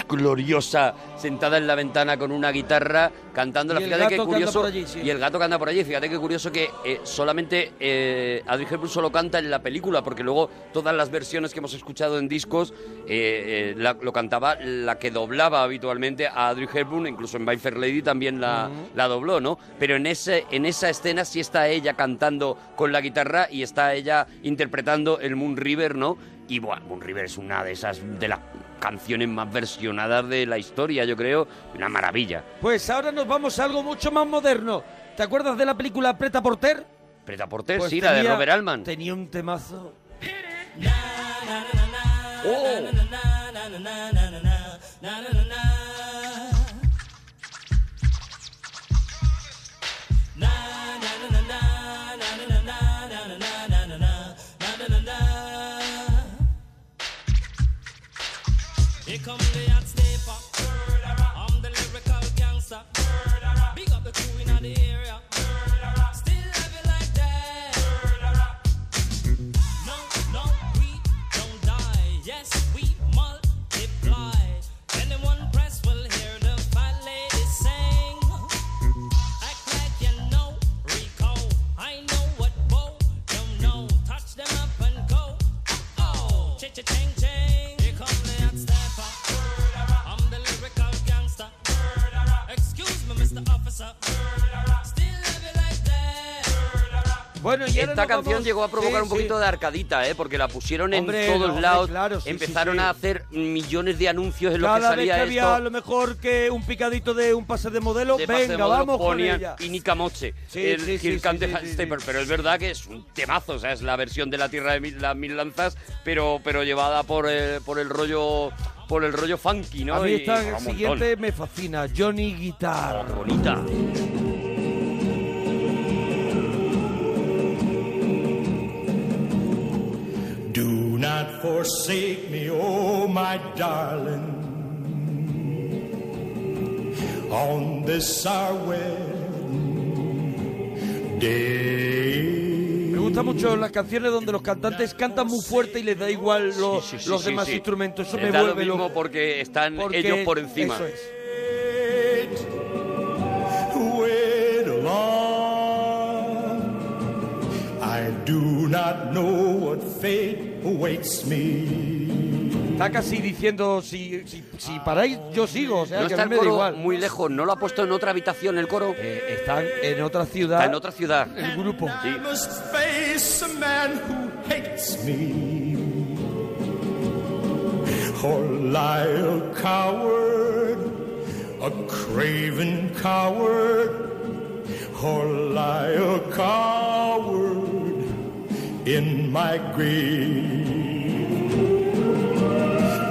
gloriosa, sentada en la ventana con una guitarra, cantándola. Y el Fíjate qué curioso. por allí, sí. Y el gato que anda por allí. Fíjate qué curioso que eh, solamente eh, Audrey Hepburn solo canta en la película, porque luego todas las versiones que hemos escuchado en discos eh, eh, la- lo cantaba la que doblaba habitualmente a Audrey Hepburn, incluso en My Fair Lady también la, la dobló, ¿no? Pero en, ese, en esa escena sí está ella cantando con la guitarra y está ella interpretando el Moon River, ¿no? Y bueno, Moon River es una de esas, de las canciones más versionadas de la historia, yo creo, una maravilla. Pues ahora nos vamos a algo mucho más moderno. ¿Te acuerdas de la película Preta Porter? Preta Porter, Pues sí, la de Robert Altman. Tenía un temazo. ¡Oh! Oh, cha Bueno, y Esta canción vamos- llegó a provocar Sí, un poquito sí. de arcadita, ¿eh? Porque la pusieron Hombre, en todos hombre, lados. claro, sí, Empezaron a hacer millones de anuncios en los que Cada vez salía que había esto. a lo mejor que un picadito de un pase de modelo, de pase de venga, modelo vamos con ponían ella. y Nika Moche, el sí. pero es verdad que es un temazo, o sea, es la versión de la Tierra de mil, las Mil Lanzas, pero, pero llevada por el, por el rollo por el rollo funky, ¿no? A mí esta y montón. siguiente me fascina, Johnny Guitar. Qué bonita. Not forsake me, oh my darling, on this our wedding day. Me gustan mucho las canciones donde los cantantes cantan muy fuerte y les da igual lo- Sí, sí, sí, los sí, demás sí. instrumentos. Eso Les me da lo vuelve mismo loco. porque están Porque ellos por encima. Eso es. Do not know what fate. Está casi diciendo, si, si, si paráis, yo sigo. O sea, No que a está mí el me da coro igual. muy lejos, no lo ha puesto en otra habitación el coro. Eh, están en otra ciudad. Está en otra ciudad. El grupo. Sí. I must face a man who hates me. Or lie a coward, a craven coward, or lie a coward in my grave.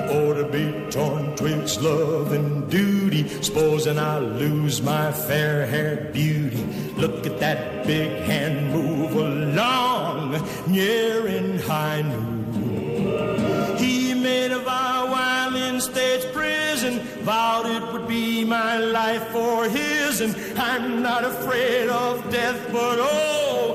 Oh, to be torn twixt love and duty, supposing I lose my fair haired beauty. Look at that big hand move along, near in high noon. He made a vow while in state's prison, vowed it would be my life for his, and I'm not afraid of death, but oh,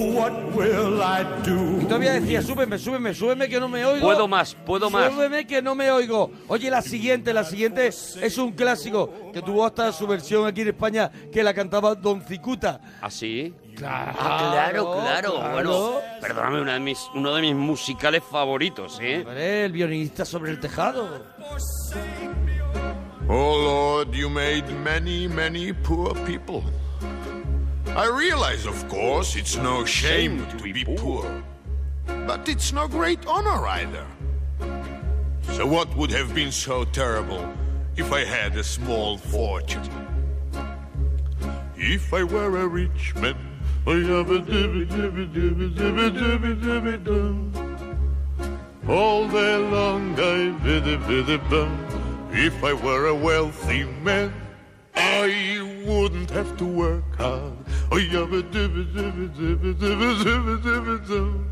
what will I do? Y todavía decía, súbeme, súbeme, súbeme que no me oigo. Puedo más, puedo más. Súbeme que no me oigo. Oye, la siguiente, la siguiente es un clásico que tuvo hasta su versión aquí en España que la cantaba Don Cicuta. ¿Así? Claro, Ah, claro, claro. claro. Bueno, perdóname, una de mis, uno de mis musicales favoritos, ¿eh? Hombre, el violinista sobre el tejado. Oh Lord, you made many, many poor people. I realize, of course, it's no shame to be poor. But it's no great honor either. So, what would have been so terrible if I had a small fortune? If I were a rich man, I have a dibby dibby dibby dibby dibby dibby dum. All day long I biddy biddy bum. If I were a wealthy man, I wouldn't have to work hard. I have a dibby dibby dibby dibby dibby dibby dum.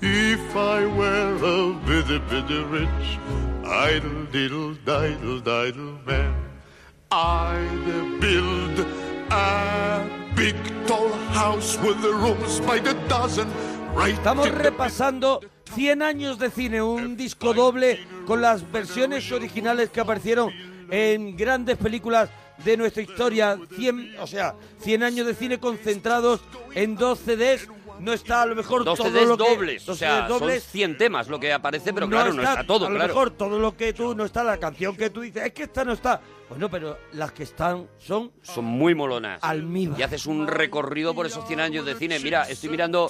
If I were a biddy biddy rich, idle diddle diddle diddle man, I'd build a big tall house with the rooms by the dozen. Right Estamos repasando 100 años de cine, un disco doble con las versiones originales que aparecieron en grandes películas de nuestra historia. 100, o sea, 100 años de cine concentrados en dos CDs. No está a lo mejor Dos todo CDs lo que... dobles, o dos sea, CDs dobles. son 100 temas lo que aparece, pero claro, no está todo, a lo claro. mejor todo lo que tú no está, la canción que tú dices, es que esta no está. Bueno, pero las que están son Son muy molonas. almíbar. Y haces un recorrido por esos 100 años de cine. Mira, estoy mirando,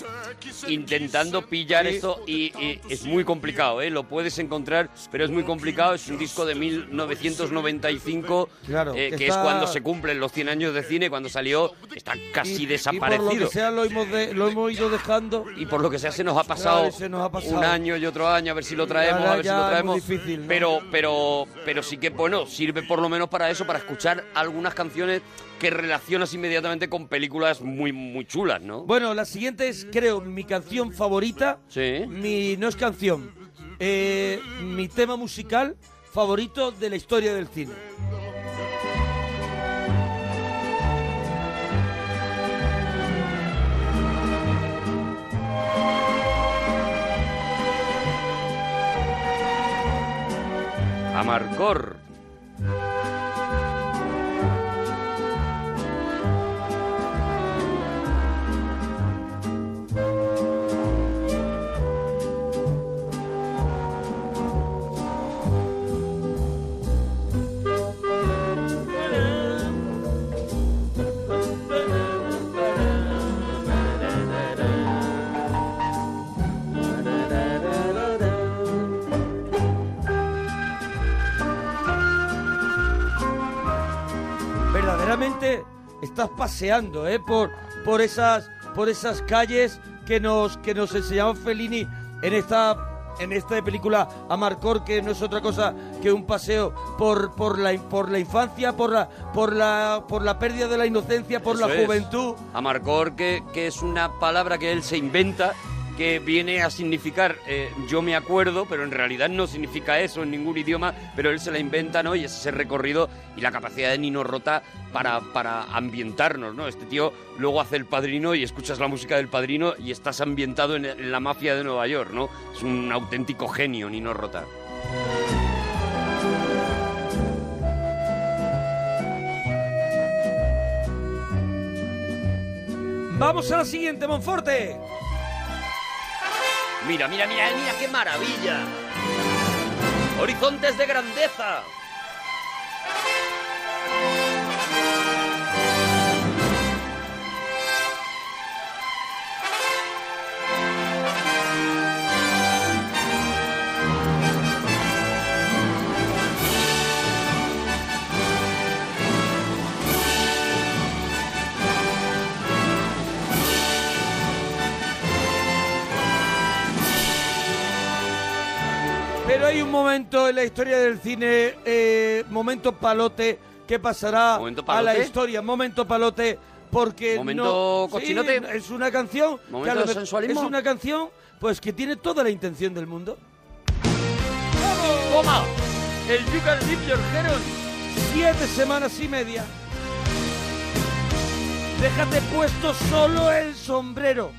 intentando pillar esto y, y es muy complicado, ¿eh? Lo puedes encontrar, pero es muy complicado. Es un disco de 1995, Claro, eh, que está- es cuando se cumplen los 100 años de cine. Cuando salió, está casi Y- Y por desaparecido. lo que sea lo hemos, de- lo hemos ido dejando. Y por lo que sea se nos ha pasado, Claro, nos ha pasado. un año y otro año a ver si lo traemos, a ver si lo traemos. difícil, ¿no? Pero, pero, pero sí que bueno, sirve por lo menos para eso, para escuchar algunas canciones que relacionas inmediatamente con películas muy, muy chulas, ¿no? Bueno, la siguiente es, creo, mi canción favorita. Sí. Mi, no es canción, eh, mi tema musical favorito de la historia del cine. Amarcor. Estás paseando, ¿eh? Por, por esas, por esas calles que nos, que nos enseñaba Fellini en esta en esta película Amarcor que no es otra cosa que un paseo por por la por la infancia por la por la por la pérdida de la inocencia por Eso la es. juventud Amarcor, que, que es una palabra que él se inventa, que viene a significar eh, yo me acuerdo, pero en realidad no significa eso en ningún idioma, pero él se la inventa, ¿no? Y es ese recorrido y la capacidad de Nino Rota para, para ambientarnos, ¿no? Este tío luego hace El Padrino y escuchas la música del Padrino y estás ambientado en, la mafia de Nueva York, ¿no? Es un auténtico genio, Nino Rota. vamos a la siguiente Monforte Mira, mira, mira, mira qué maravilla. Horizontes de grandeza. Hay un momento en la historia del cine eh, momento palote que pasará ¿Momento a la palote? historia momento palote porque ¿Momento no Sí, cochinote? es una canción que ¿Momento a lo de me- sensualismo? es una canción pues que tiene toda la intención del mundo ¡Toma! El You Can Your Heron. siete semanas y media déjate puesto solo el sombrero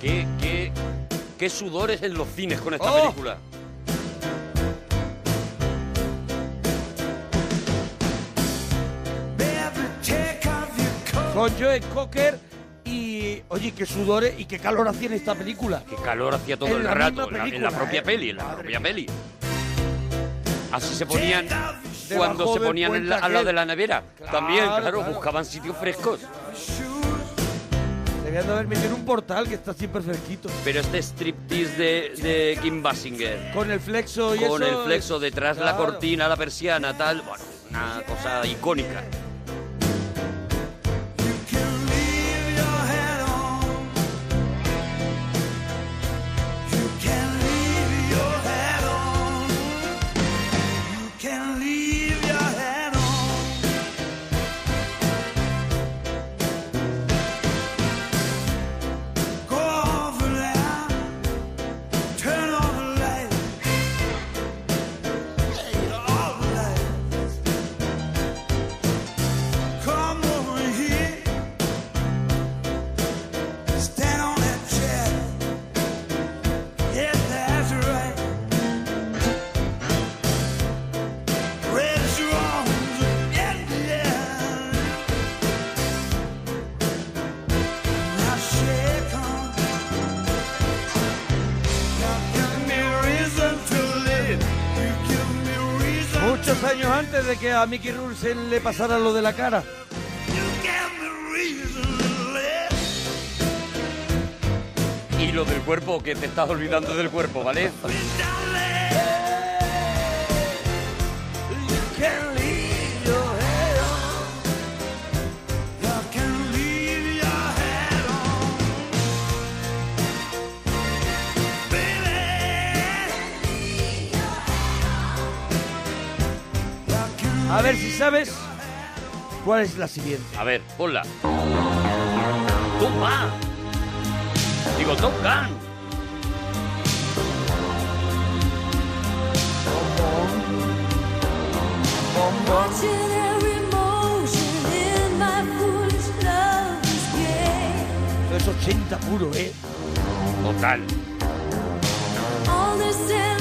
¿Qué, qué, qué sudores en los cines con esta Oh. película? con Joe Cocker y oye qué sudores y qué calor hacía en esta película Qué calor hacía todo En el la rato, en la, en la película, propia ¿eh? peli, en la Madre propia peli. Así se ponían cuando Debajo se del ponían en la- puente al lado aquel. de la nevera. Claro, También, claro, claro. buscaban sitios frescos. Debían de haber metido un portal que está siempre fresquito Pero este striptease de, de Kim Basinger, con el flexo y con eso el flexo es- detrás de la claro. cortina, la persiana, tal, bueno, una cosa icónica. De que a Mickey Rourke se le pasara lo de la cara. Y lo del cuerpo, que te estás olvidando del cuerpo, ¿vale? A ver si sabes cuál es la siguiente. A ver, ponla. ¡Toma! Digo, Top Gun. Watching every motion in my foolish love's game. Es 80 puro, ¿eh? Total. This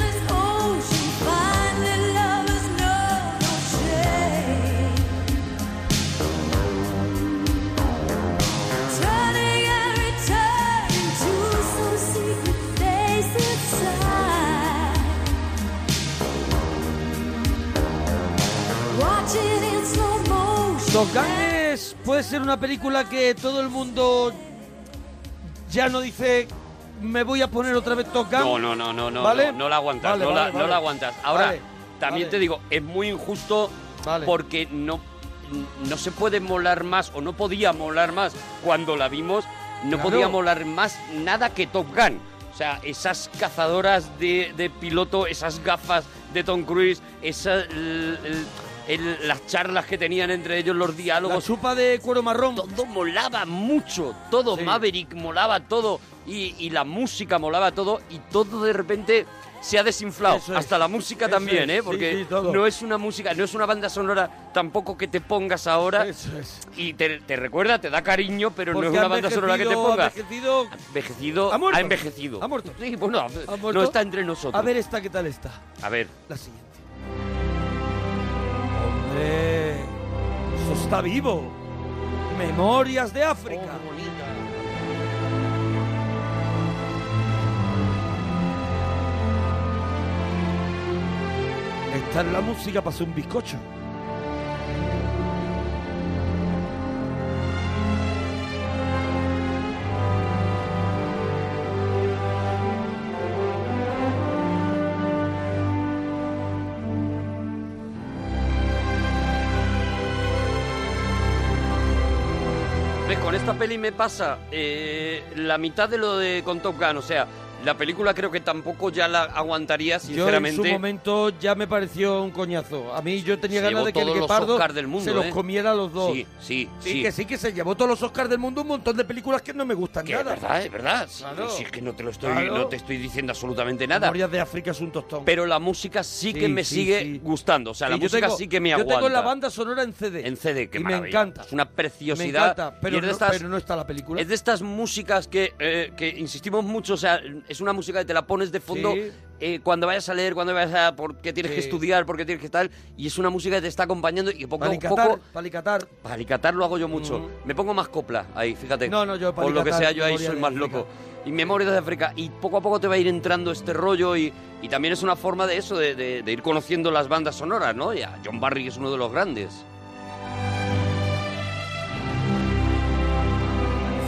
motion. Top Gun es- puede ser una película que todo el mundo ya no dice me voy a poner otra vez Top Gun. No, no, no, no, no, ¿Vale? no, no la aguantas, Vale, no, vale, la, no vale. la aguantas. Ahora, también te digo, es muy injusto Vale. porque no, no se puede molar más o no podía molar más cuando la vimos, no Claro. podía molar más nada que Top Gun. O sea, esas cazadoras de, de piloto, esas gafas de Tom Cruise, esa, el- el- el- las charlas que tenían entre ellos, los La diálogos, chupa de cuero marrón. todo molaba mucho, todo Sí. Maverick molaba todo y, y la música molaba todo y todo de repente se ha desinflado. Eso es. Hasta la música Eso también, es. ¿eh? Porque sí, no es una música, no es una banda sonora tampoco que te pongas ahora Eso es. y te, te recuerda, te da cariño, pero no es una banda sonora que te envejecido- ponga. ha envejecido- Envejecido, ¿Ha muerto? envejecido. ¿Ha muerto? Sí, bueno, ¿Ha muerto? no está entre nosotros. A ver esta, ¿qué tal está? A ver. La siguiente. Eso está vivo. Memorias de África. Esta es la música para hacer un bizcocho. Esta peli me pasa eh, la mitad de lo de con Top Gun. O sea, la película creo que tampoco ya la aguantaría, Yo en sinceramente. su momento ya me pareció un coñazo. A mí yo tenía Se ganas de que el Guepardo del mundo, se los ¿eh? comiera a los dos. Sí, sí, Sí, sí. que sí, que se llevó todos los Oscars del mundo un montón de películas que no me gustan Que es nada. verdad, es verdad. Claro. Si es que no te lo estoy, Claro. no te estoy diciendo absolutamente nada. Memorias de África es un tostón. Pero la música sí, que me sí, sigue gustando. O sea, la yo música tengo- sí que me Yo aguanta. tengo la banda sonora en CD. En CD, qué y me encanta. Es una Me preciosidad. encanta, pero, es no, estas- pero no está la película. Es de estas músicas que, eh, que insistimos mucho, o sea, es una música que te la pones de fondo Sí. eh, cuando vayas a leer, cuando vayas a... porque tienes que Sí. estudiar, porque tienes que tal, y es una música que te está acompañando y poco a Palicatar, poco... palicatar. Palicatar lo hago yo mucho. Mm. Me pongo más copla ahí, fíjate. No, no, yo Por lo que palicatar, sea, yo ahí soy de más África. loco. Y Memorias de África. Y poco a poco te va a ir entrando este rollo y, y también es una forma de eso, de, de- de ir conociendo las bandas sonoras, ¿no? Y a John Barry que es uno de los grandes.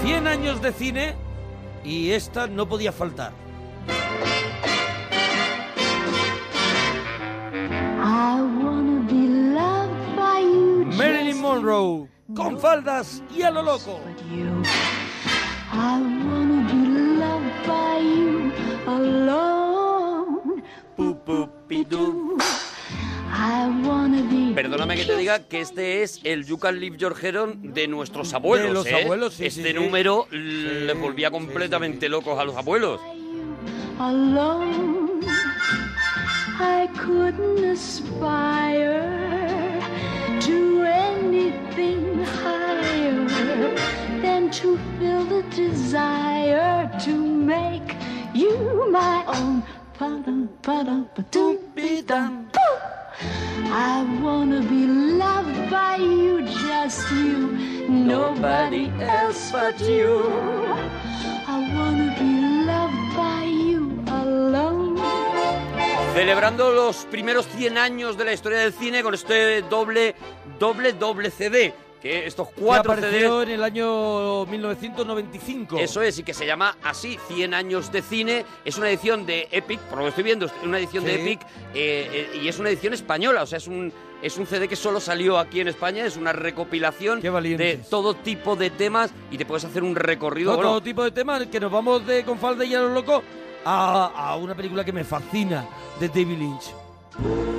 100 años de cine y esta no podía faltar. Marilyn Monroe, con faldas y a lo loco. alone. Be. Perdóname que te diga que este es el You Can Leave Your Head On de nuestros abuelos. De los ¿eh? abuelos, sí, Este sí, sí. número les volvía completamente locos a los abuelos. alone. I couldn't aspire to anything higher than to feel the desire to make you my own. I wanna be loved by you, just you, nobody else but you. I wanna be loved by you alone. Celebrando los primeros 100 años de la historia del cine con este doble, doble, doble CD. Que estos Que cuatro apareció CDs en el año 1995. Eso es, y que se llama así, 100 años de cine. Es una edición de Epic, por lo que estoy viendo, es una edición de Sí. Epic eh, eh, y es una edición española, o sea, es un, es un CD que solo salió aquí en España, es una recopilación de todo tipo de temas y te puedes hacer un recorrido. Bueno, todo tipo de temas, que nos vamos de con falda y a los locos a, a una película que me fascina de David Lynch.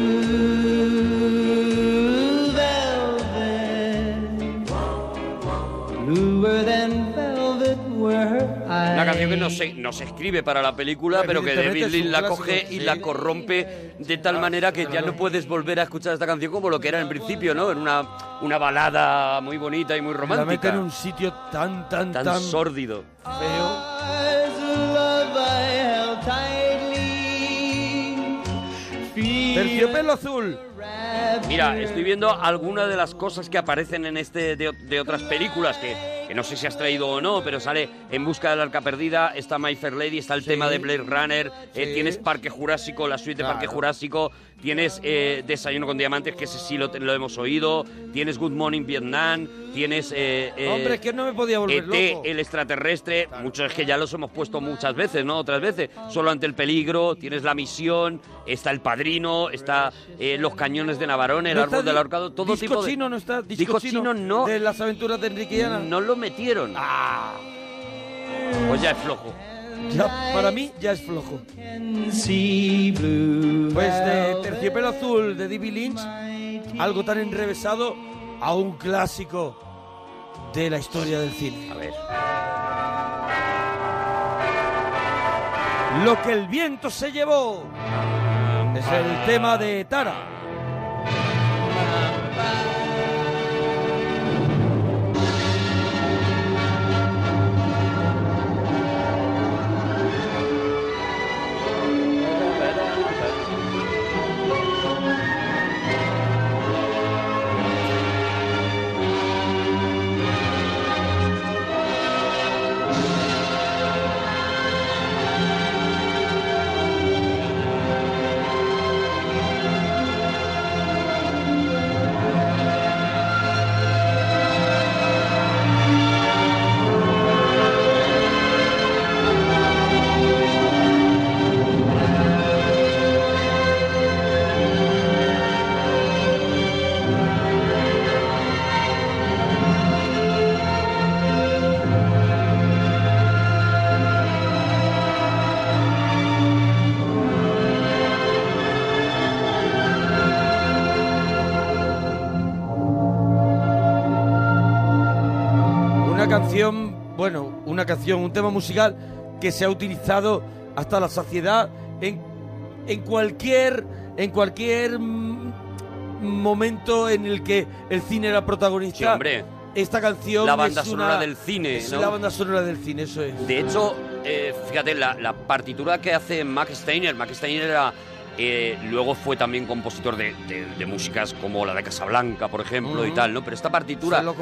canción que no se, no se escribe para la película, pero que David Lynch la coge y la corrompe de tal manera que ya no puedes volver a escuchar esta canción como lo que era en principio, ¿no? Era una, una balada muy bonita y muy La mete romántica. en un sitio tan, tan, Tan tan, sórdido. feo. Terciopelo azul. Mira, estoy viendo algunas de las cosas que aparecen en este de, de otras películas que, que no sé si has traído o no, pero sale En busca del arca perdida, está My Fair Lady, está el tema de Blade Runner, eh, Sí. tienes Parque Jurásico, la suite de Parque Claro. Jurásico, tienes eh, Desayuno con Diamantes, que ese sí lo, lo hemos oído, tienes Good Morning Vietnam, tienes... eh, eh, Hombre, es que no me podía volver ET, loco. el extraterrestre, muchos es que ya los hemos puesto muchas veces, ¿no? Otras veces. Solo ante el peligro, tienes la misión, está el padrino, está eh, los cañones de Navarone, el ¿No árbol del ahorcado, todo disco tipo de. chino no está, disco, Disco chino, chino no. de las aventuras de Enrique y Ana. No lo metieron. Ah. Pues ya es flojo. Ya, para mí ya es flojo. Pues de. Terciopelo Azul de David Lynch, algo tan enrevesado a un clásico de la historia del cine. A ver. Lo que el viento se llevó es el tema de Tara. Bueno, una canción, un tema musical que se ha utilizado hasta la saciedad en, en cualquier en cualquier mm, momento en el que el cine era protagonista. Sí, hombre. Esta canción La banda es sonora una- del cine, Es ¿no? la banda sonora del cine, eso es. De hecho, eh, fíjate, la, la partitura que hace Max Steiner, Max Steiner era, eh, luego fue también compositor de, de- de músicas como la de Casablanca, por ejemplo, y tal, ¿no? Pero esta partitura, lo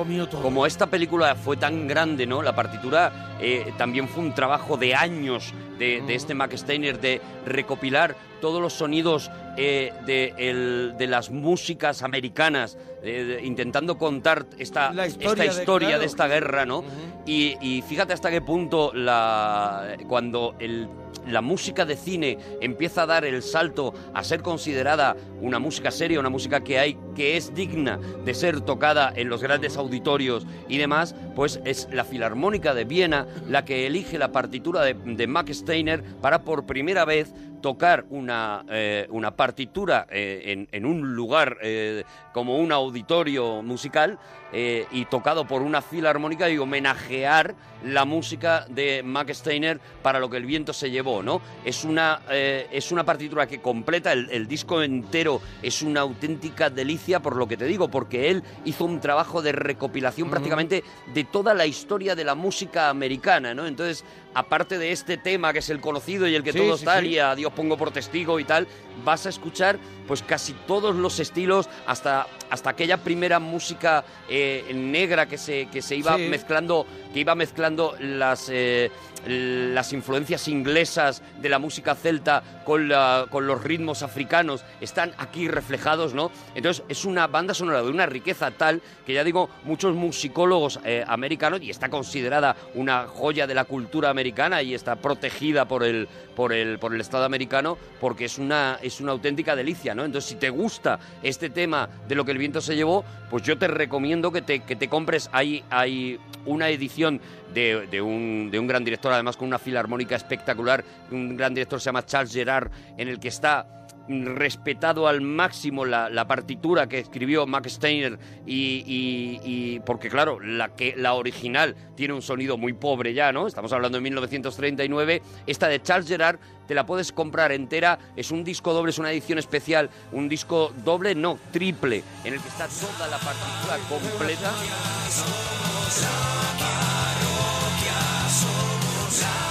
como esta película fue tan grande, ¿no? La partitura eh, también fue un trabajo de años de, de este Max Steiner de recopilar todos los sonidos eh, de, el- de las músicas americanas, eh, de- intentando contar esta, La esta historia de- historia esta guerra, ¿no? y, y fíjate hasta qué punto la, cuando el- la música de cine empieza a dar el salto a ser considerada una música seria, una música que hay que es digna de ser tocada en los grandes auditorios y demás, pues es la Filarmónica de Viena la que elige la partitura de, Max Steiner para por primera vez tocar una, eh, una partitura eh, en, en un lugar eh, como un auditorio musical eh, y tocado por una filarmónica y homenajear la música de Max Steiner para lo que el viento se llevó, ¿no? Es una, eh, es una partitura que completa el, el disco entero, es una auténtica delicia por lo que te digo, porque él hizo un trabajo de recopilación prácticamente de toda la historia de la música americana, ¿no? Entonces, aparte de este tema que es el conocido y el que Sí, todos sí, tal, sí. y a Dios pongo por testigo y tal, vas a escuchar pues casi todos los estilos, hasta, hasta aquella primera música eh, negra que se, que se iba Sí. mezclando, que iba mezclando las, eh, las influencias inglesas de la música celta con, la- con los ritmos africanos, están aquí reflejados, ¿no? Entonces es una banda sonora de una riqueza tal que ya digo, muchos musicólogos eh, americanos, y está considerada una joya de la cultura americana y está protegida por el, por el, por el Estado americano, porque es una, es una auténtica delicia, ¿no? Entonces, si te gusta este tema de lo que el viento se llevó, pues yo te recomiendo que te, que te compres. Hay, hay una edición de, un, de un gran director, además con una filarmónica espectacular. Un gran director se llama Charles Gerard, en el que está respetado al máximo la, la partitura que escribió Max Steiner y- y- porque claro la que la original tiene un sonido muy pobre ya no estamos hablando de 1939 esta de Charles Gerard te la puedes comprar entera. Es un disco doble es una edición especial. Un disco doble no triple en el que está toda la partitura completa Somos